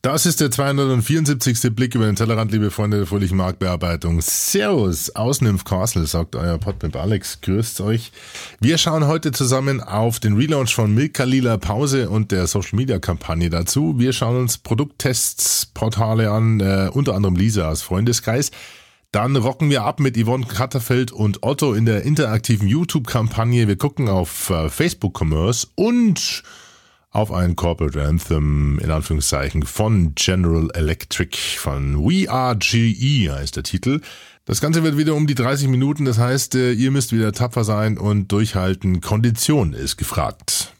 Das ist der 274. Blick über den Tellerrand, liebe Freunde der fröhlichen Marktbearbeitung. Servus aus Nymph Castle, sagt euer Podpimp Alex. Grüßt euch. Wir schauen heute zusammen auf den Relaunch von Milka Lila Pause und der Social Media Kampagne dazu. Wir schauen uns Produkttests, Portale an, äh, unter anderem Lisa aus Freundeskreis. Dann rocken wir ab mit Yvonne Katterfeld und Otto in der interaktiven YouTube-Kampagne. Wir gucken auf äh, Facebook Commerce und auf ein Corporate Anthem in Anführungszeichen von General Electric von We Are GE heißt der Titel. Das Ganze wird wieder um die 30 Minuten, das heißt, äh, ihr müsst wieder tapfer sein und durchhalten. Kondition ist gefragt.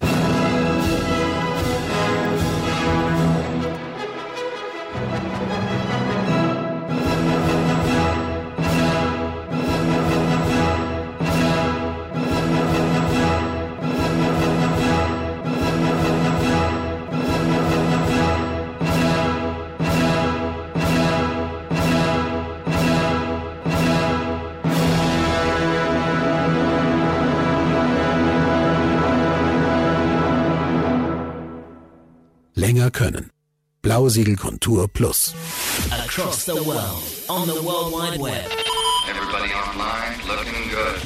Länger können. Blausiegel-Kontur Plus. Across the world, on the World Wide Web. Everybody online looking good.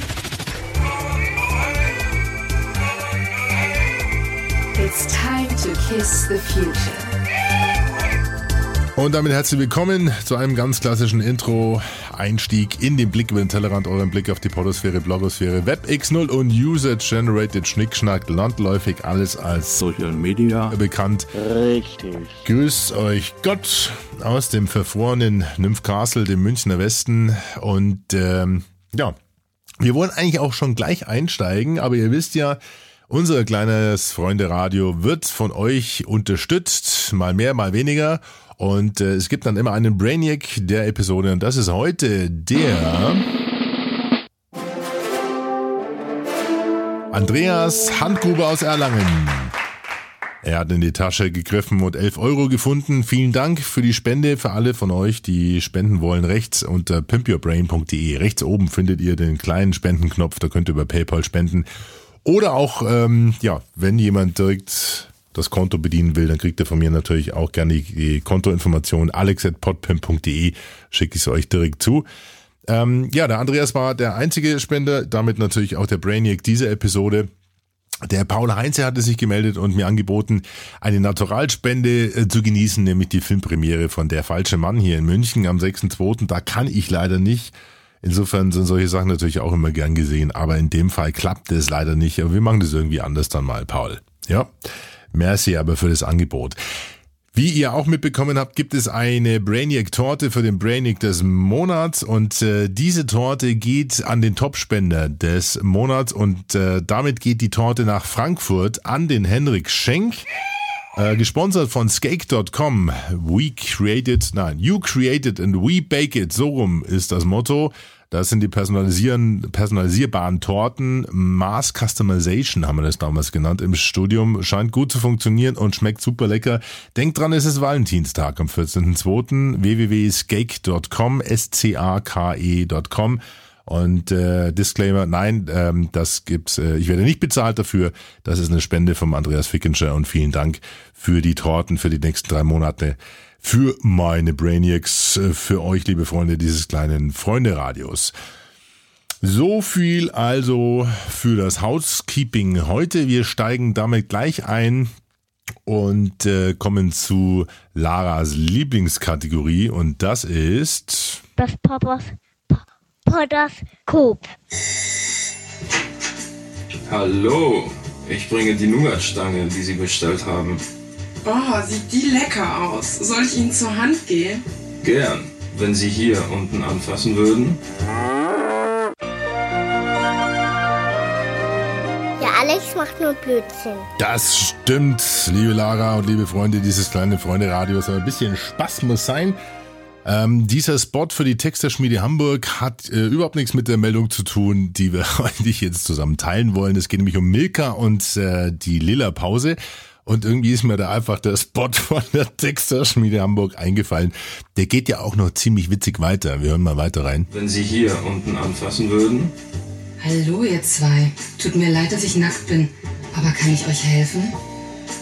It's time to kiss the future. Und damit herzlich willkommen zu einem ganz klassischen Intro-Einstieg in den Blick über den Tellerrand, euren Blick auf die Podosphäre, Blogosphäre, WebX0 und User-Generated Schnickschnack, landläufig alles als Social Media bekannt. Richtig. Grüßt euch Gott aus dem verfrorenen Nymph Castle, dem Münchner Westen. Und ähm, ja, wir wollen eigentlich auch schon gleich einsteigen, aber ihr wisst ja, unser kleines Freunde-Radio wird von euch unterstützt, mal mehr, mal weniger. Und äh, es gibt dann immer einen Brainiac der Episode und das ist heute der Andreas Handgruber aus Erlangen. Er hat in die Tasche gegriffen und 11 Euro gefunden. Vielen Dank für die Spende, für alle von euch, die spenden wollen. Rechts unter pimpyourbrain.de. Rechts oben findet ihr den kleinen Spendenknopf, da könnt ihr über PayPal spenden. Oder auch, ähm, ja, wenn jemand direkt das Konto bedienen will, dann kriegt er von mir natürlich auch gerne die Kontoinformation alex.podpimp.de, schicke ich es euch direkt zu. Ähm, ja, der Andreas war der einzige Spender, damit natürlich auch der Brainiac dieser Episode. Der Paul Heinze hatte sich gemeldet und mir angeboten, eine Naturalspende äh, zu genießen, nämlich die Filmpremiere von Der falsche Mann hier in München am 6.2. Da kann ich leider nicht. Insofern sind solche Sachen natürlich auch immer gern gesehen, aber in dem Fall klappt es leider nicht. Aber wir machen das irgendwie anders dann mal, Paul. Ja. Merci aber für das Angebot. Wie ihr auch mitbekommen habt, gibt es eine Brainiac-Torte für den Brainiac des Monats und äh, diese Torte geht an den Topspender des Monats und äh, damit geht die Torte nach Frankfurt an den Henrik Schenk. Äh, gesponsert von Skake.com. We created, nein, you created and we bake it. So rum ist das Motto. Das sind die personalisieren, personalisierbaren Torten. Mass Customization haben wir das damals genannt im Studium. Scheint gut zu funktionieren und schmeckt super lecker. Denkt dran, es ist Valentinstag am 14.02. www.skake.com, S-C-A-K-E.com. Und äh, Disclaimer, nein, ähm, das gibt's. Äh, ich werde nicht bezahlt dafür. Das ist eine Spende vom Andreas Fickenscher und vielen Dank für die Torten für die nächsten drei Monate für meine Brainiacs, äh, für euch, liebe Freunde dieses kleinen Freunde-Radios. So viel also für das Housekeeping heute. Wir steigen damit gleich ein und äh, kommen zu Laras Lieblingskategorie und das ist das Papas Podoskop. Hallo, ich bringe die Nougatstange, die Sie bestellt haben. Oh, sieht die lecker aus. Soll ich Ihnen zur Hand gehen? Gern, wenn Sie hier unten anfassen würden. Ja, Alex macht nur Blödsinn. Das stimmt, liebe Lara und liebe Freunde dieses kleinen Freunde-Radios. Aber ein bisschen Spaß muss sein. Ähm, dieser Spot für die Texterschmiede Hamburg hat äh, überhaupt nichts mit der Meldung zu tun, die wir eigentlich jetzt zusammen teilen wollen. Es geht nämlich um Milka und äh, die Lilla Pause. Und irgendwie ist mir da einfach der Spot von der Texterschmiede Hamburg eingefallen. Der geht ja auch noch ziemlich witzig weiter. Wir hören mal weiter rein. Wenn Sie hier unten anfassen würden. Hallo, ihr zwei. Tut mir leid, dass ich nackt bin. Aber kann ich euch helfen?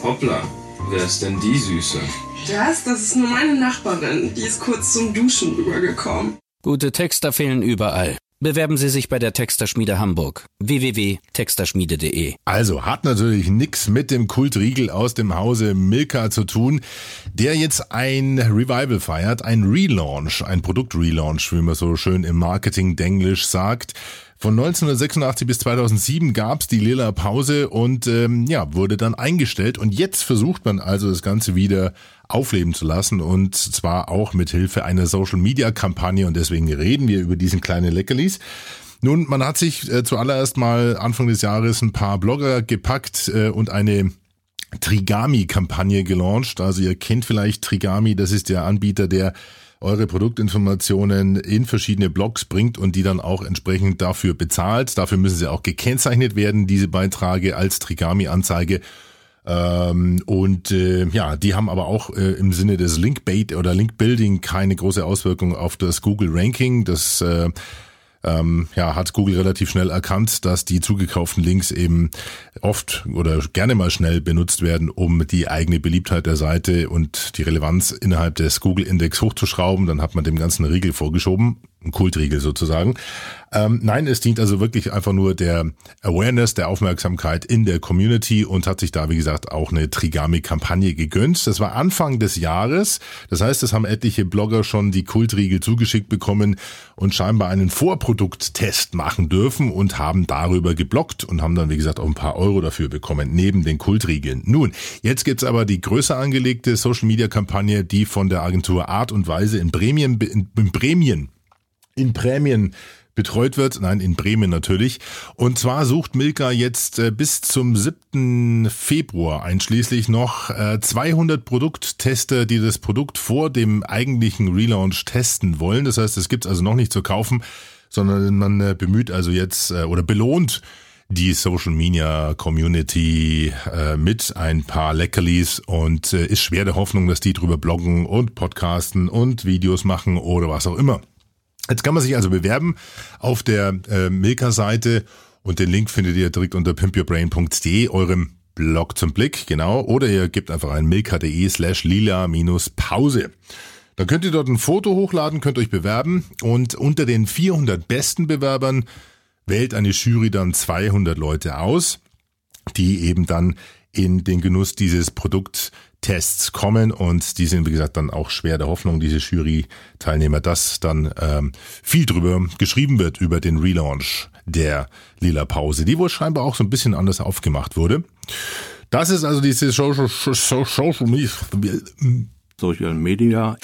Hoppla, Wer ist denn die Süße? Das, das ist nur meine Nachbarin. Die ist kurz zum Duschen rübergekommen. Gute Texter fehlen überall. Bewerben Sie sich bei der Texterschmiede Hamburg. www.texterschmiede.de Also hat natürlich nix mit dem Kultriegel aus dem Hause Milka zu tun, der jetzt ein Revival feiert, ein Relaunch, ein Produktrelaunch, wie man so schön im Marketing-Denglisch sagt. Von 1986 bis 2007 gab's die Lila Pause und ähm, ja wurde dann eingestellt und jetzt versucht man also das Ganze wieder aufleben zu lassen und zwar auch mit Hilfe einer Social Media Kampagne und deswegen reden wir über diesen kleinen Leckerlis. Nun, man hat sich äh, zuallererst mal Anfang des Jahres ein paar Blogger gepackt äh, und eine Trigami-Kampagne gelauncht. Also ihr kennt vielleicht Trigami, das ist der Anbieter, der eure Produktinformationen in verschiedene Blogs bringt und die dann auch entsprechend dafür bezahlt. Dafür müssen sie auch gekennzeichnet werden, diese Beiträge als Trigami-Anzeige. Ähm, und äh, ja, die haben aber auch äh, im Sinne des Linkbait oder Linkbuilding keine große Auswirkung auf das Google Ranking. Das äh, ähm, ja, hat Google relativ schnell erkannt, dass die zugekauften Links eben oft oder gerne mal schnell benutzt werden, um die eigene Beliebtheit der Seite und die Relevanz innerhalb des Google-Index hochzuschrauben. Dann hat man dem ganzen Riegel vorgeschoben, ein Kultriegel sozusagen. Ähm, nein, es dient also wirklich einfach nur der Awareness, der Aufmerksamkeit in der Community und hat sich da, wie gesagt, auch eine Trigami-Kampagne gegönnt. Das war Anfang des Jahres. Das heißt, es haben etliche Blogger schon die Kultriegel zugeschickt bekommen und scheinbar einen Vorprodukttest machen dürfen und haben darüber geblockt und haben dann, wie gesagt, auch ein paar Euro dafür bekommen, neben den Kultriegeln. Nun, jetzt gibt's aber die größer angelegte Social-Media-Kampagne, die von der Agentur Art und Weise in Bremen, in, Bremen in Prämien betreut wird. Nein, in Bremen natürlich. Und zwar sucht Milka jetzt äh, bis zum 7. Februar einschließlich noch äh, 200 Produkttester, die das Produkt vor dem eigentlichen Relaunch testen wollen. Das heißt, es gibt also noch nicht zu kaufen, sondern man äh, bemüht also jetzt äh, oder belohnt die Social Media Community äh, mit ein paar Leckerlis und äh, ist schwer der Hoffnung, dass die drüber bloggen und podcasten und Videos machen oder was auch immer. Jetzt kann man sich also bewerben auf der äh, Milka-Seite und den Link findet ihr direkt unter pimpyourbrain.de, eurem Blog zum Blick, genau. Oder ihr gebt einfach ein milka.de slash lila-pause. Dann könnt ihr dort ein Foto hochladen, könnt euch bewerben und unter den 400 besten Bewerbern wählt eine Jury dann 200 Leute aus, die eben dann in den Genuss dieses Produkttests kommen und die sind, wie gesagt, dann auch schwer der Hoffnung, diese Jury-Teilnehmer, dass dann ähm, viel drüber geschrieben wird über den Relaunch der Lila Pause, die wohl scheinbar auch so ein bisschen anders aufgemacht wurde. Das ist also diese Social, Social, Social Media.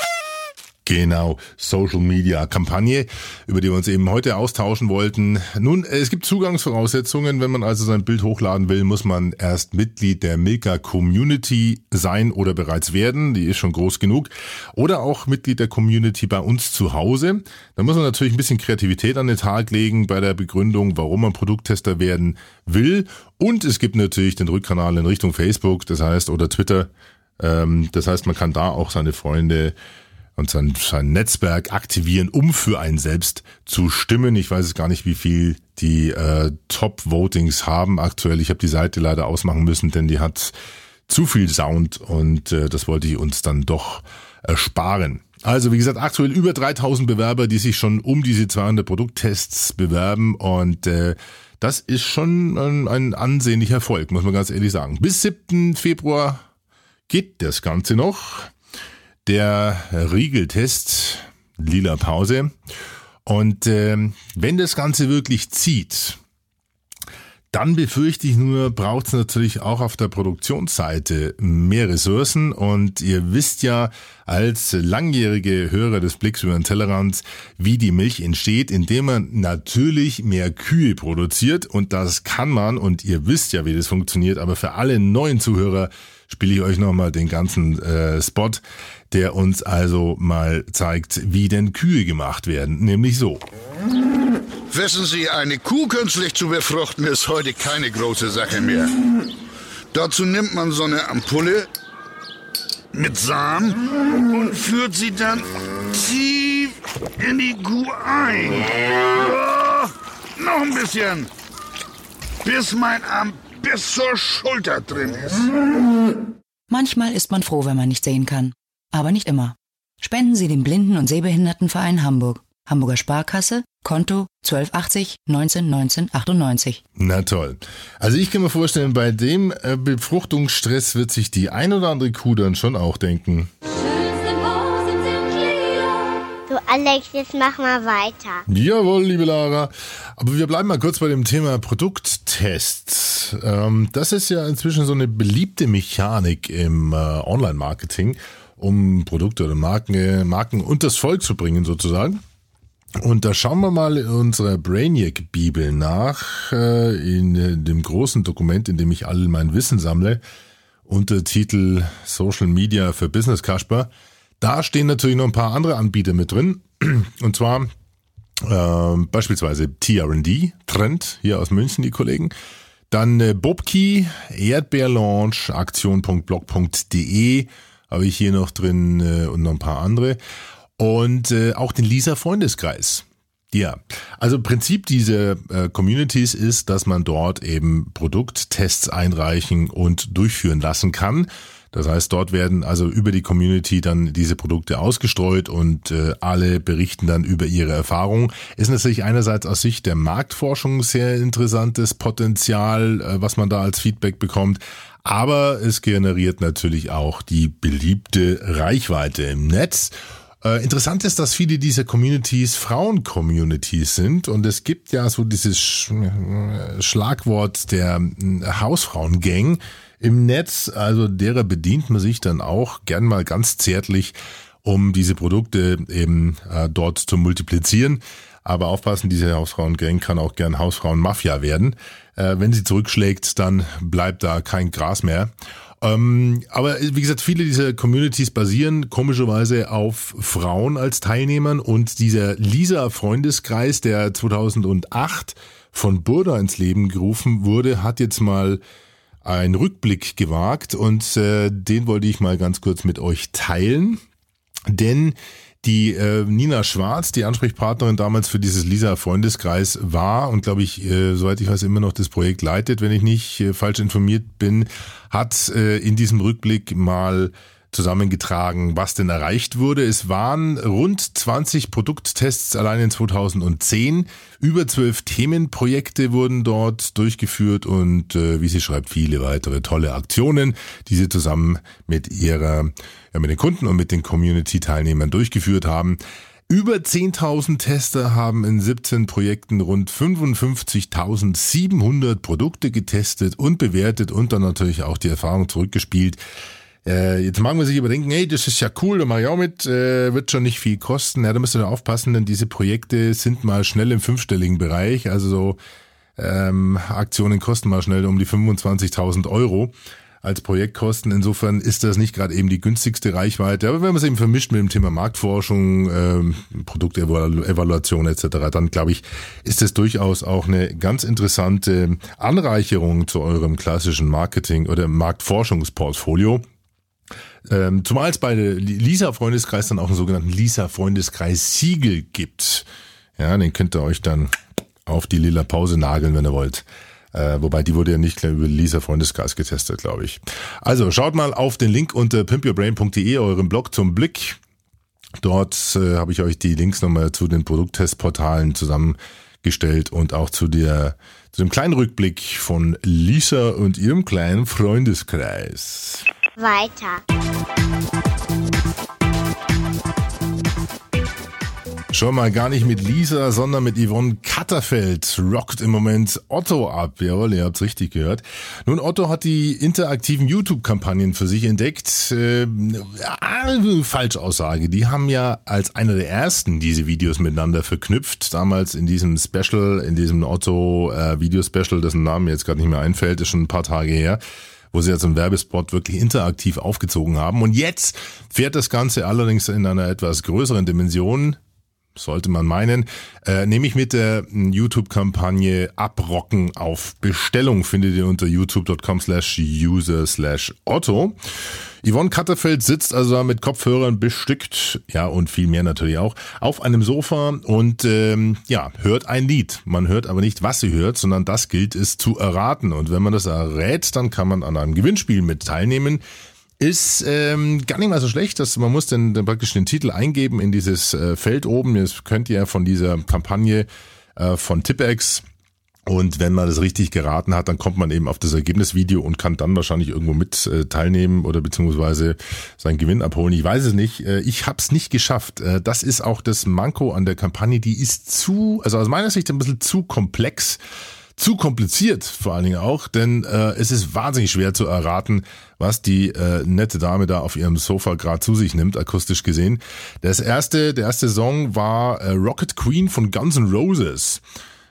Genau, Social Media Kampagne, über die wir uns eben heute austauschen wollten. Nun, es gibt Zugangsvoraussetzungen. Wenn man also sein Bild hochladen will, muss man erst Mitglied der Milka Community sein oder bereits werden. Die ist schon groß genug. Oder auch Mitglied der Community bei uns zu Hause. Da muss man natürlich ein bisschen Kreativität an den Tag legen bei der Begründung, warum man Produkttester werden will. Und es gibt natürlich den Rückkanal in Richtung Facebook, das heißt, oder Twitter. Ähm, das heißt, man kann da auch seine Freunde und sein, sein Netzwerk aktivieren, um für einen selbst zu stimmen. Ich weiß es gar nicht, wie viel die äh, Top-Votings haben aktuell. Ich habe die Seite leider ausmachen müssen, denn die hat zu viel Sound und äh, das wollte ich uns dann doch ersparen. Also wie gesagt, aktuell über 3000 Bewerber, die sich schon um diese 200 Produkttests bewerben und äh, das ist schon ein, ein ansehnlicher Erfolg, muss man ganz ehrlich sagen. Bis 7. Februar geht das Ganze noch der Riegeltest, lila Pause. Und äh, wenn das Ganze wirklich zieht, dann befürchte ich nur, braucht es natürlich auch auf der Produktionsseite mehr Ressourcen. Und ihr wisst ja als langjährige Hörer des Blicks über den Tellerrand, wie die Milch entsteht, indem man natürlich mehr Kühe produziert. Und das kann man, und ihr wisst ja, wie das funktioniert, aber für alle neuen Zuhörer spiele ich euch nochmal den ganzen äh, Spot, der uns also mal zeigt, wie denn Kühe gemacht werden. Nämlich so. Wissen Sie, eine Kuh künstlich zu befruchten ist heute keine große Sache mehr. Dazu nimmt man so eine Ampulle mit Samen und führt sie dann tief in die Kuh ein. Oh, noch ein bisschen. Bis mein Arm bis zur Schulter drin ist. Manchmal ist man froh, wenn man nicht sehen kann. Aber nicht immer. Spenden Sie dem Blinden- und Sehbehindertenverein Hamburg. Hamburger Sparkasse, Konto 1280 19 19 98. Na toll. Also ich kann mir vorstellen, bei dem äh, Befruchtungsstress wird sich die ein oder andere Kuh dann schon auch denken. Alex, jetzt mach mal weiter. Jawohl, liebe Lara. Aber wir bleiben mal kurz bei dem Thema Produkttests. Ähm, das ist ja inzwischen so eine beliebte Mechanik im äh, Online-Marketing, um Produkte oder Marken, äh, Marken unters Volk zu bringen sozusagen. Und da schauen wir mal in unserer Brainiac-Bibel nach, äh, in dem großen Dokument, in dem ich all mein Wissen sammle, unter Titel Social Media für Business Kasper. Da stehen natürlich noch ein paar andere Anbieter mit drin. Und zwar äh, beispielsweise TRD, Trend, hier aus München, die Kollegen. Dann äh, Bobkey, Erdbeerlaunch, aktion.blog.de habe ich hier noch drin äh, und noch ein paar andere. Und äh, auch den Lisa Freundeskreis. Ja, also Prinzip dieser äh, Communities ist, dass man dort eben Produkttests einreichen und durchführen lassen kann. Das heißt, dort werden also über die Community dann diese Produkte ausgestreut und äh, alle berichten dann über ihre Erfahrungen. Ist natürlich einerseits aus Sicht der Marktforschung sehr interessantes Potenzial, äh, was man da als Feedback bekommt. Aber es generiert natürlich auch die beliebte Reichweite im Netz. Äh, interessant ist, dass viele dieser Communities Frauen-Communities sind und es gibt ja so dieses äh, Schlagwort der äh, Hausfrauengang im Netz, also derer bedient man sich dann auch gern mal ganz zärtlich, um diese Produkte eben äh, dort zu multiplizieren. Aber aufpassen, diese Hausfrauengang kann auch gern Hausfrauen-Mafia werden. Äh, wenn sie zurückschlägt, dann bleibt da kein Gras mehr. Ähm, aber wie gesagt, viele dieser Communities basieren komischerweise auf Frauen als Teilnehmern und dieser Lisa-Freundeskreis, der 2008 von Burda ins Leben gerufen wurde, hat jetzt mal einen Rückblick gewagt und äh, den wollte ich mal ganz kurz mit euch teilen. Denn die äh, Nina Schwarz, die Ansprechpartnerin damals für dieses Lisa-Freundeskreis war und glaube ich, äh, soweit ich weiß, immer noch das Projekt leitet, wenn ich nicht äh, falsch informiert bin, hat äh, in diesem Rückblick mal zusammengetragen, was denn erreicht wurde. Es waren rund 20 Produkttests allein in 2010. Über zwölf Themenprojekte wurden dort durchgeführt und, äh, wie sie schreibt, viele weitere tolle Aktionen, die sie zusammen mit ihrer, ja, mit den Kunden und mit den Community-Teilnehmern durchgeführt haben. Über 10.000 Tester haben in 17 Projekten rund 55.700 Produkte getestet und bewertet und dann natürlich auch die Erfahrung zurückgespielt. Äh, jetzt mag man sich überdenken, hey, das ist ja cool, da mache ich auch mit, äh, wird schon nicht viel kosten. Ja, da müsst ihr da aufpassen, denn diese Projekte sind mal schnell im fünfstelligen Bereich. Also so ähm, Aktionen kosten mal schnell um die 25.000 Euro als Projektkosten. Insofern ist das nicht gerade eben die günstigste Reichweite. Aber wenn man es eben vermischt mit dem Thema Marktforschung, ähm, Produktevaluation etc., dann glaube ich, ist das durchaus auch eine ganz interessante Anreicherung zu eurem klassischen Marketing- oder Marktforschungsportfolio. Ähm, zumal es bei Lisa-Freundeskreis dann auch einen sogenannten Lisa-Freundeskreis-Siegel gibt. Ja, den könnt ihr euch dann auf die lila Pause nageln, wenn ihr wollt. Äh, wobei die wurde ja nicht über Lisa Freundeskreis getestet, glaube ich. Also schaut mal auf den Link unter pimpyourbrain.de, eurem Blog zum Blick. Dort äh, habe ich euch die Links nochmal zu den Produkttestportalen zusammengestellt und auch zu der zu dem kleinen Rückblick von Lisa und ihrem kleinen Freundeskreis. Weiter. Schon mal gar nicht mit Lisa, sondern mit Yvonne Katterfeld rockt im Moment Otto ab. Jawohl, ihr habt's richtig gehört. Nun, Otto hat die interaktiven YouTube-Kampagnen für sich entdeckt. Äh, ja, Falschaussage. Die haben ja als einer der ersten diese Videos miteinander verknüpft. Damals in diesem Special, in diesem Otto-Video-Special, äh, dessen Namen mir jetzt gerade nicht mehr einfällt, ist schon ein paar Tage her wo sie jetzt einen Werbespot wirklich interaktiv aufgezogen haben. Und jetzt fährt das Ganze allerdings in einer etwas größeren Dimension sollte man meinen, äh, nämlich mit der YouTube-Kampagne Abrocken auf Bestellung findet ihr unter youtube.com slash user slash Otto. Yvonne Katterfeld sitzt also mit Kopfhörern bestückt, ja und viel mehr natürlich auch, auf einem Sofa und ähm, ja, hört ein Lied. Man hört aber nicht, was sie hört, sondern das gilt es zu erraten. Und wenn man das errät, dann kann man an einem Gewinnspiel mit teilnehmen. Ist ähm, gar nicht mal so schlecht, dass man muss dann, praktisch den Titel eingeben in dieses äh, Feld oben. Das könnt ihr von dieser Kampagne äh, von Tippex und wenn man das richtig geraten hat, dann kommt man eben auf das Ergebnisvideo und kann dann wahrscheinlich irgendwo mit äh, teilnehmen oder beziehungsweise seinen Gewinn abholen. Ich weiß es nicht. Äh, ich habe es nicht geschafft. Äh, das ist auch das Manko an der Kampagne. Die ist zu, also aus meiner Sicht ein bisschen zu komplex, zu kompliziert vor allen Dingen auch, denn äh, es ist wahnsinnig schwer zu erraten, was die äh, nette Dame da auf ihrem Sofa gerade zu sich nimmt, akustisch gesehen. Das erste, der erste Song war äh, Rocket Queen von Guns N' Roses.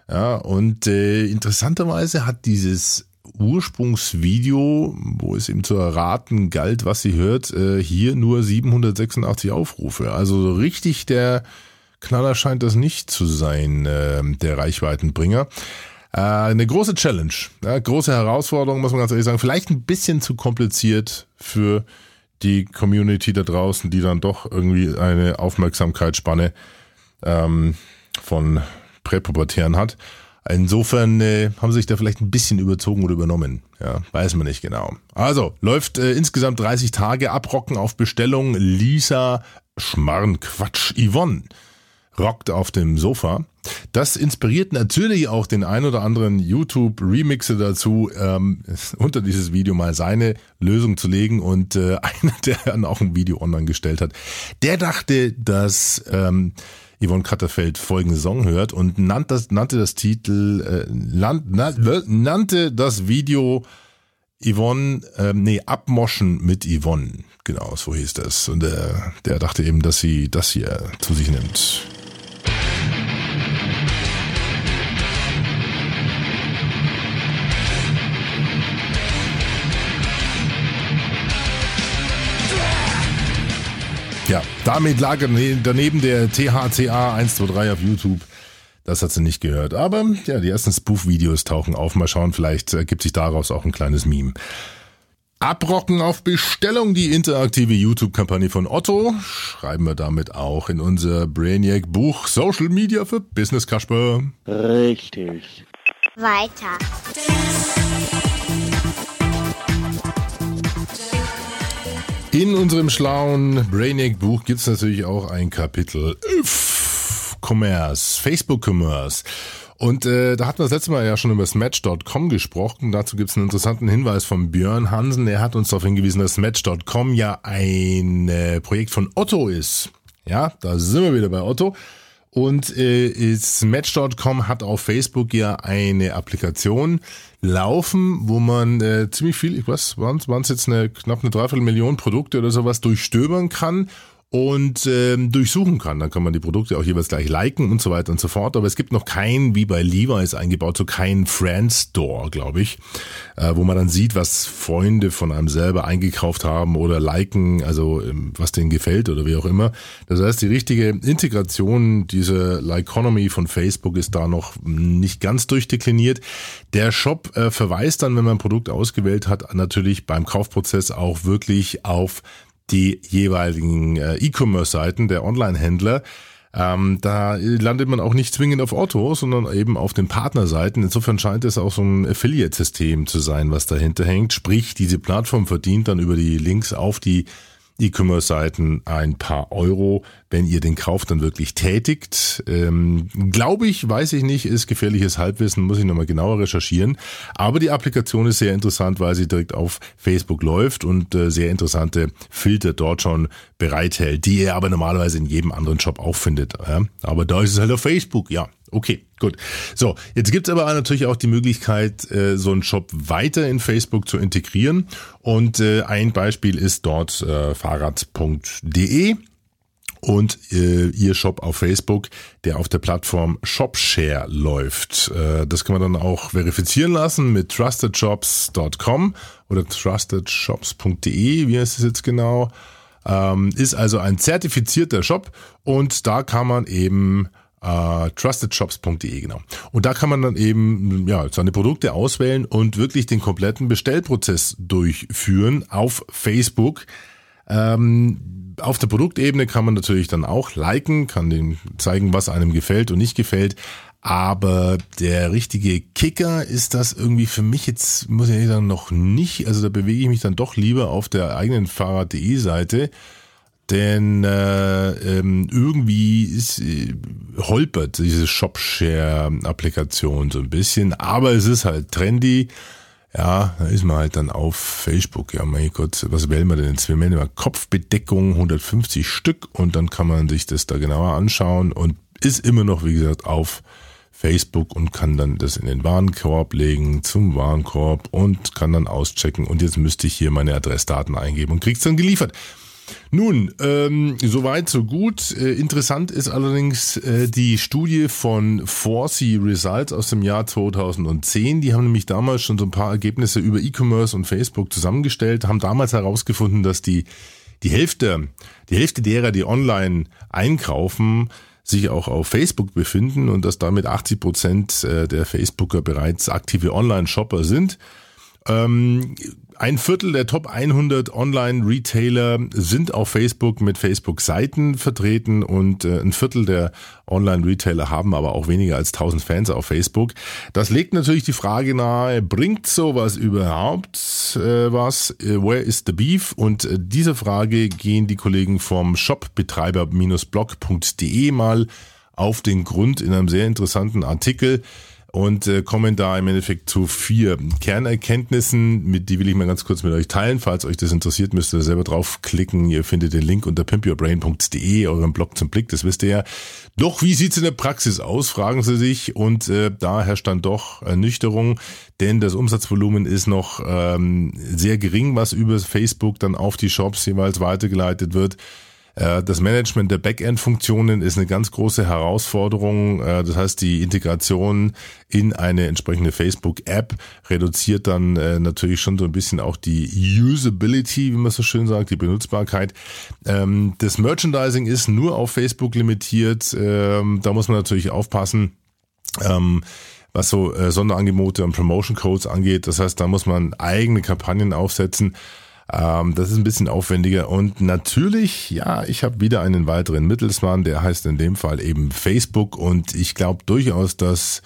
Ja, und äh, interessanterweise hat dieses Ursprungsvideo, wo es ihm zu erraten galt, was sie hört, äh, hier nur 786 Aufrufe. Also richtig der Knaller scheint das nicht zu sein, äh, der Reichweitenbringer. Äh, eine große Challenge, ja, große Herausforderung, muss man ganz ehrlich sagen. Vielleicht ein bisschen zu kompliziert für die Community da draußen, die dann doch irgendwie eine Aufmerksamkeitsspanne ähm, von Präpubertären hat. Insofern äh, haben sie sich da vielleicht ein bisschen überzogen oder übernommen. Ja, weiß man nicht genau. Also, läuft äh, insgesamt 30 Tage abrocken auf Bestellung. Lisa Schmarrn, Quatsch, Yvonne rockt auf dem Sofa. Das inspiriert natürlich auch den ein oder anderen YouTube-Remixer dazu, ähm, unter dieses Video mal seine Lösung zu legen. Und äh, einer, der dann auch ein Video online gestellt hat, der dachte, dass ähm, Yvonne Katterfeld folgenden Song hört und nannte das, nannte das Titel, äh, land, nannte das Video Yvonne, äh, nee, Abmoschen mit Yvonne. Genau, so hieß das. Und der, der dachte eben, dass sie das hier zu sich nimmt. Ja, damit lag daneben der THCA 123 auf YouTube. Das hat sie nicht gehört. Aber ja, die ersten Spoof-Videos tauchen auf. Mal schauen, vielleicht ergibt sich daraus auch ein kleines Meme. Abrocken auf Bestellung, die interaktive YouTube-Kampagne von Otto. Schreiben wir damit auch in unser Brainiac-Buch Social Media für Business Kasper. Richtig. Weiter. In unserem schlauen Brainiac-Buch gibt es natürlich auch ein Kapitel Commerce, Facebook-Commerce. Und äh, da hatten wir das letzte Mal ja schon über das Match.com gesprochen. Dazu gibt es einen interessanten Hinweis von Björn Hansen. Er hat uns darauf hingewiesen, dass Match.com ja ein äh, Projekt von Otto ist. Ja, da sind wir wieder bei Otto. Und äh, Match.com hat auf Facebook ja eine Applikation laufen, wo man äh, ziemlich viel, ich weiß, waren es jetzt eine knapp eine Dreiviertelmillion Produkte oder sowas durchstöbern kann und ähm, durchsuchen kann. Dann kann man die Produkte auch jeweils gleich liken und so weiter und so fort. Aber es gibt noch keinen, wie bei Levi's eingebaut, so keinen Friend Store, glaube ich, äh, wo man dann sieht, was Freunde von einem selber eingekauft haben oder liken, also ähm, was denen gefällt oder wie auch immer. Das heißt, die richtige Integration dieser Likeonomy von Facebook ist da noch nicht ganz durchdekliniert. Der Shop äh, verweist dann, wenn man ein Produkt ausgewählt hat, natürlich beim Kaufprozess auch wirklich auf die jeweiligen äh, E-Commerce-Seiten der Online-Händler. Ähm, da landet man auch nicht zwingend auf Otto, sondern eben auf den Partnerseiten. Insofern scheint es auch so ein Affiliate-System zu sein, was dahinter hängt. Sprich, diese Plattform verdient dann über die Links auf die E-Commerce-Seiten ein paar Euro, wenn ihr den Kauf dann wirklich tätigt. Ähm, Glaube ich, weiß ich nicht, ist gefährliches Halbwissen, muss ich nochmal genauer recherchieren. Aber die Applikation ist sehr interessant, weil sie direkt auf Facebook läuft und äh, sehr interessante Filter dort schon bereithält, die ihr aber normalerweise in jedem anderen Shop auch findet. Ja? Aber da ist es halt auf Facebook, ja. Okay, gut. So, jetzt gibt's aber natürlich auch die Möglichkeit, äh, so einen Shop weiter in Facebook zu integrieren. Und äh, ein Beispiel ist dort äh, fahrrad.de und äh, ihr Shop auf Facebook, der auf der Plattform ShopShare läuft. Äh, das kann man dann auch verifizieren lassen mit trustedshops.com oder trustedshops.de, wie heißt es jetzt genau? Ähm, ist also ein zertifizierter Shop und da kann man eben Uh, trustedshops.de, genau. Und da kann man dann eben ja, seine Produkte auswählen und wirklich den kompletten Bestellprozess durchführen auf Facebook. Ähm, auf der Produktebene kann man natürlich dann auch liken, kann dem zeigen, was einem gefällt und nicht gefällt. Aber der richtige Kicker ist das irgendwie für mich jetzt, muss ich sagen, noch nicht. Also da bewege ich mich dann doch lieber auf der eigenen Fahrrad.de Seite. Denn äh, ähm, irgendwie ist, äh, holpert diese Shopshare-Applikation so ein bisschen, aber es ist halt trendy. Ja, da ist man halt dann auf Facebook. Ja, mein Gott, was wählen wir denn jetzt? Wir melden mal Kopfbedeckung 150 Stück und dann kann man sich das da genauer anschauen und ist immer noch, wie gesagt, auf Facebook und kann dann das in den Warenkorb legen zum Warenkorb und kann dann auschecken und jetzt müsste ich hier meine Adressdaten eingeben und krieg's dann geliefert. Nun, ähm, soweit, so gut. Äh, interessant ist allerdings äh, die Studie von 4C Results aus dem Jahr 2010. Die haben nämlich damals schon so ein paar Ergebnisse über E-Commerce und Facebook zusammengestellt, haben damals herausgefunden, dass die, die Hälfte, die Hälfte derer, die online einkaufen, sich auch auf Facebook befinden und dass damit 80 Prozent äh, der Facebooker bereits aktive Online-Shopper sind. Ähm, ein Viertel der Top 100 Online-Retailer sind auf Facebook mit Facebook-Seiten vertreten und äh, ein Viertel der Online-Retailer haben aber auch weniger als 1000 Fans auf Facebook. Das legt natürlich die Frage nahe, bringt sowas überhaupt äh, was? Äh, where is the beef? Und äh, diese Frage gehen die Kollegen vom Shopbetreiber-blog.de mal auf den Grund in einem sehr interessanten Artikel und äh, kommen da im Endeffekt zu vier Kernerkenntnissen, mit die will ich mal ganz kurz mit euch teilen. Falls euch das interessiert, müsst ihr selber draufklicken. Ihr findet den Link unter pimpyourbrain.de, eurem Blog zum Blick, das wisst ihr ja. Doch, wie sieht's in der Praxis aus, fragen sie sich. Und äh, da herrscht dann doch Ernüchterung, denn das Umsatzvolumen ist noch ähm, sehr gering, was über Facebook dann auf die Shops jeweils weitergeleitet wird. Äh, das Management der Backend-Funktionen ist eine ganz große Herausforderung. Äh, das heißt, die Integration in eine entsprechende Facebook-App reduziert dann äh, natürlich schon so ein bisschen auch die Usability, wie man so schön sagt, die Benutzbarkeit. Ähm, das Merchandising ist nur auf Facebook limitiert. Ähm, da muss man natürlich aufpassen ähm, was so Sonderangebote und Promotion Codes angeht. Das heißt, da muss man eigene Kampagnen aufsetzen. Ähm, das ist ein bisschen aufwendiger. Und natürlich, ja, ich habe wieder einen weiteren Mittelsmann, der heißt in dem Fall eben Facebook. Und ich glaube durchaus, dass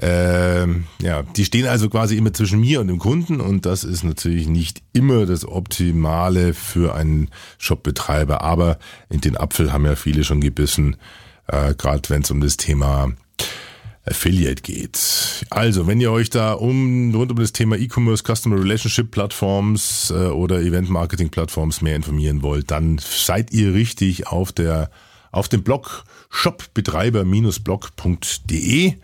äh, ja, die stehen also quasi immer zwischen mir und dem Kunden und das ist natürlich nicht immer das Optimale für einen Shopbetreiber, aber in den Apfel haben ja viele schon gebissen, äh, gerade wenn es um das Thema Affiliate geht. Also, wenn ihr euch da um rund um das Thema E-Commerce, Customer Relationship Plattforms äh, oder Event Marketing Plattforms mehr informieren wollt, dann seid ihr richtig auf der auf dem Blog shopbetreiber-blog.de,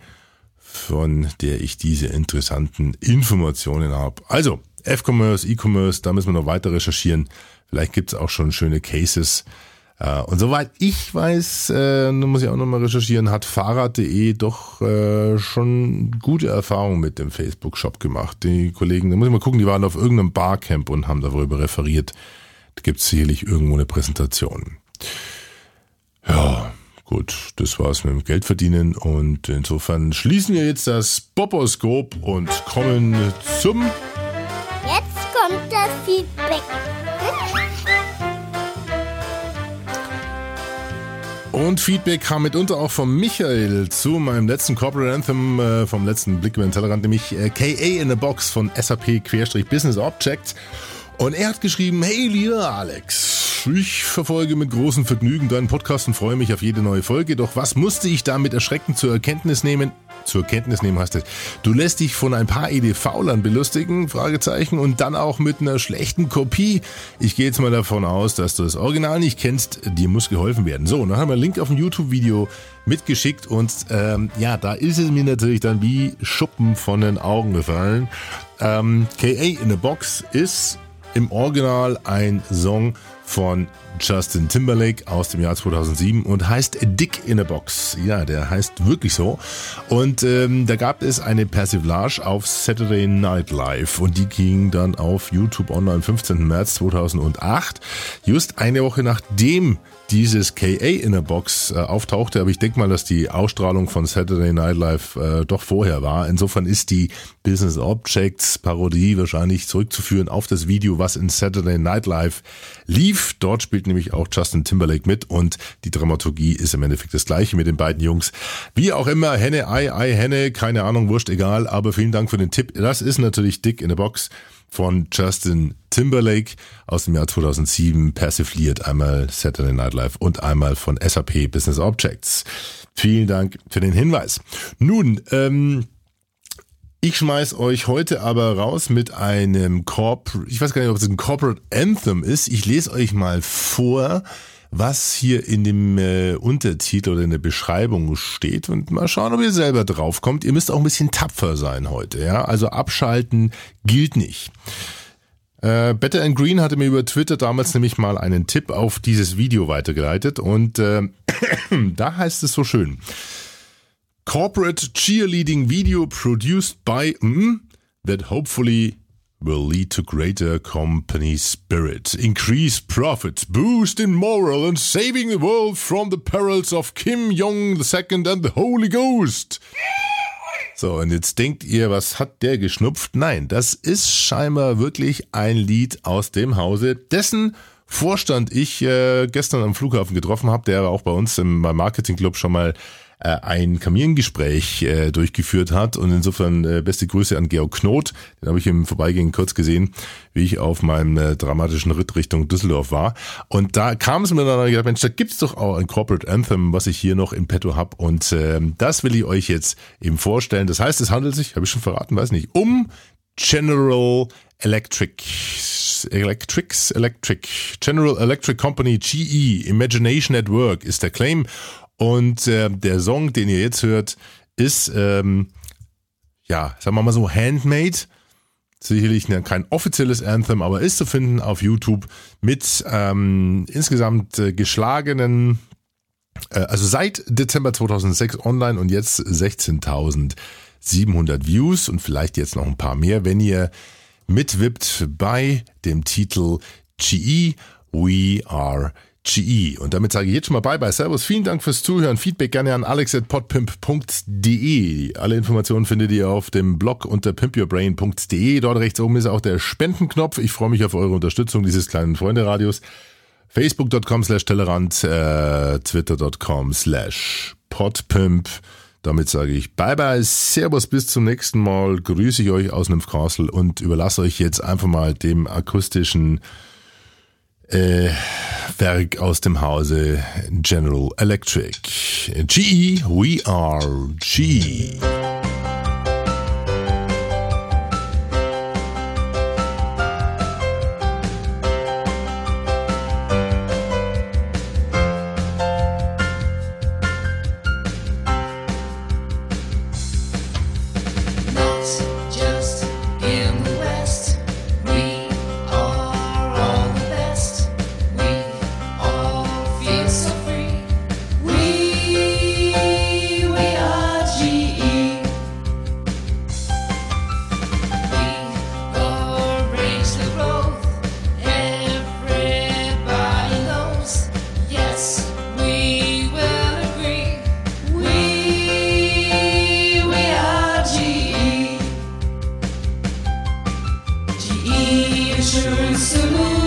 von der ich diese interessanten Informationen habe. Also, F-Commerce, E-Commerce, da müssen wir noch weiter recherchieren. Vielleicht gibt's auch schon schöne Cases und soweit ich weiß, äh, muss ich auch nochmal recherchieren, hat Fahrrad.de doch äh, schon gute Erfahrungen mit dem Facebook-Shop gemacht. Die Kollegen, da muss ich mal gucken, die waren auf irgendeinem Barcamp und haben darüber referiert. Da gibt es sicherlich irgendwo eine Präsentation. Ja, gut, das war's mit dem Geldverdienen und insofern schließen wir jetzt das Boboskop und kommen zum... Jetzt kommt das Feedback. Und Feedback kam mitunter auch von Michael zu meinem letzten Corporate Anthem äh, vom letzten Blick über den Tellerrand, nämlich äh, KA in a Box von SAP-Business Objects. Und er hat geschrieben, hey lieber Alex, ich verfolge mit großem Vergnügen deinen Podcast und freue mich auf jede neue Folge. Doch was musste ich damit erschreckend zur Erkenntnis nehmen? zur Kenntnis nehmen hast. Du lässt dich von ein paar EDV-Lern belustigen, Fragezeichen, und dann auch mit einer schlechten Kopie. Ich gehe jetzt mal davon aus, dass du das Original nicht kennst. Dir muss geholfen werden. So, dann haben wir einen Link auf ein YouTube-Video mitgeschickt und ähm, ja, da ist es mir natürlich dann wie Schuppen von den Augen gefallen. Ähm, KA in a Box ist im Original ein Song von Justin Timberlake aus dem Jahr 2007 und heißt Dick in a Box. Ja, der heißt wirklich so. Und ähm, da gab es eine Persiflage auf Saturday Night Live und die ging dann auf YouTube online am 15. März 2008. Just eine Woche nachdem dieses KA in a Box äh, auftauchte, aber ich denke mal, dass die Ausstrahlung von Saturday Night Live äh, doch vorher war. Insofern ist die Business Objects Parodie wahrscheinlich zurückzuführen auf das Video, was in Saturday Night Live lief. Dort spielt nämlich auch Justin Timberlake mit und die Dramaturgie ist im Endeffekt das gleiche mit den beiden Jungs. Wie auch immer, Henne, Ei, Ei, Henne, keine Ahnung, wurscht, egal, aber vielen Dank für den Tipp. Das ist natürlich dick in der Box von Justin Timberlake aus dem Jahr 2007, persifliert einmal Saturday Night Live und einmal von SAP Business Objects. Vielen Dank für den Hinweis. Nun, ähm, ich schmeiß euch heute aber raus mit einem Corp, ich weiß gar nicht, ob es ein Corporate Anthem ist. Ich lese euch mal vor, was hier in dem äh, Untertitel oder in der Beschreibung steht und mal schauen, ob ihr selber drauf kommt. Ihr müsst auch ein bisschen tapfer sein heute, ja? Also abschalten gilt nicht. Äh, Better and Green hatte mir über Twitter damals nämlich mal einen Tipp auf dieses Video weitergeleitet und äh, da heißt es so schön. corporate cheerleading video produced by mm, that hopefully will lead to greater company spirit, increased profits, boost in moral, and saving the world from the perils of Kim Jong II and the Holy Ghost. So, und jetzt denkt ihr, was hat der geschnupft? Nein, das ist scheinbar wirklich ein Lied aus dem Hause, dessen Vorstand ich äh, gestern am Flughafen getroffen habe, der auch bei uns im Marketing-Club schon mal äh, ein Kamingespräch äh, durchgeführt hat. Und insofern äh, beste Grüße an Georg Knot. Den habe ich im Vorbeigehen kurz gesehen, wie ich auf meinem äh, dramatischen Ritt Richtung Düsseldorf war. Und da kam es mir dann gedacht, Mensch, da gibt's doch auch ein Corporate Anthem, was ich hier noch im Petto hab. Und äh, das will ich euch jetzt eben vorstellen. Das heißt, es handelt sich, habe ich schon verraten, weiß nicht, um General Electric Electrics Electric General Electric Company GE Imagination at Work ist der Claim und äh, der Song, den ihr jetzt hört, ist, ähm, ja, sagen wir mal so, handmade. Sicherlich kein offizielles Anthem, aber ist zu finden auf YouTube mit ähm, insgesamt äh, geschlagenen, äh, also seit Dezember 2006 online und jetzt 16.700 Views und vielleicht jetzt noch ein paar mehr, wenn ihr mitwippt bei dem Titel GE We Are GE. Und damit sage ich jetzt schon mal bye bye. Servus, vielen Dank fürs Zuhören. Feedback gerne an alex.podpimp.de. Alle Informationen findet ihr auf dem Blog unter pimpyourbrain.de. Dort rechts oben ist auch der Spendenknopf. Ich freue mich auf eure Unterstützung dieses kleinen Freunde-Radios. Facebook.com slash Tellerant, äh, Twitter.com slash Podpimp. Damit sage ich Bye bye, Servus, bis zum nächsten Mal. Grüße ich euch aus Nymphcastle und überlasse euch jetzt einfach mal dem akustischen äh, Werk aus dem Hause General Electric. GE, we are GE. Hallelujah.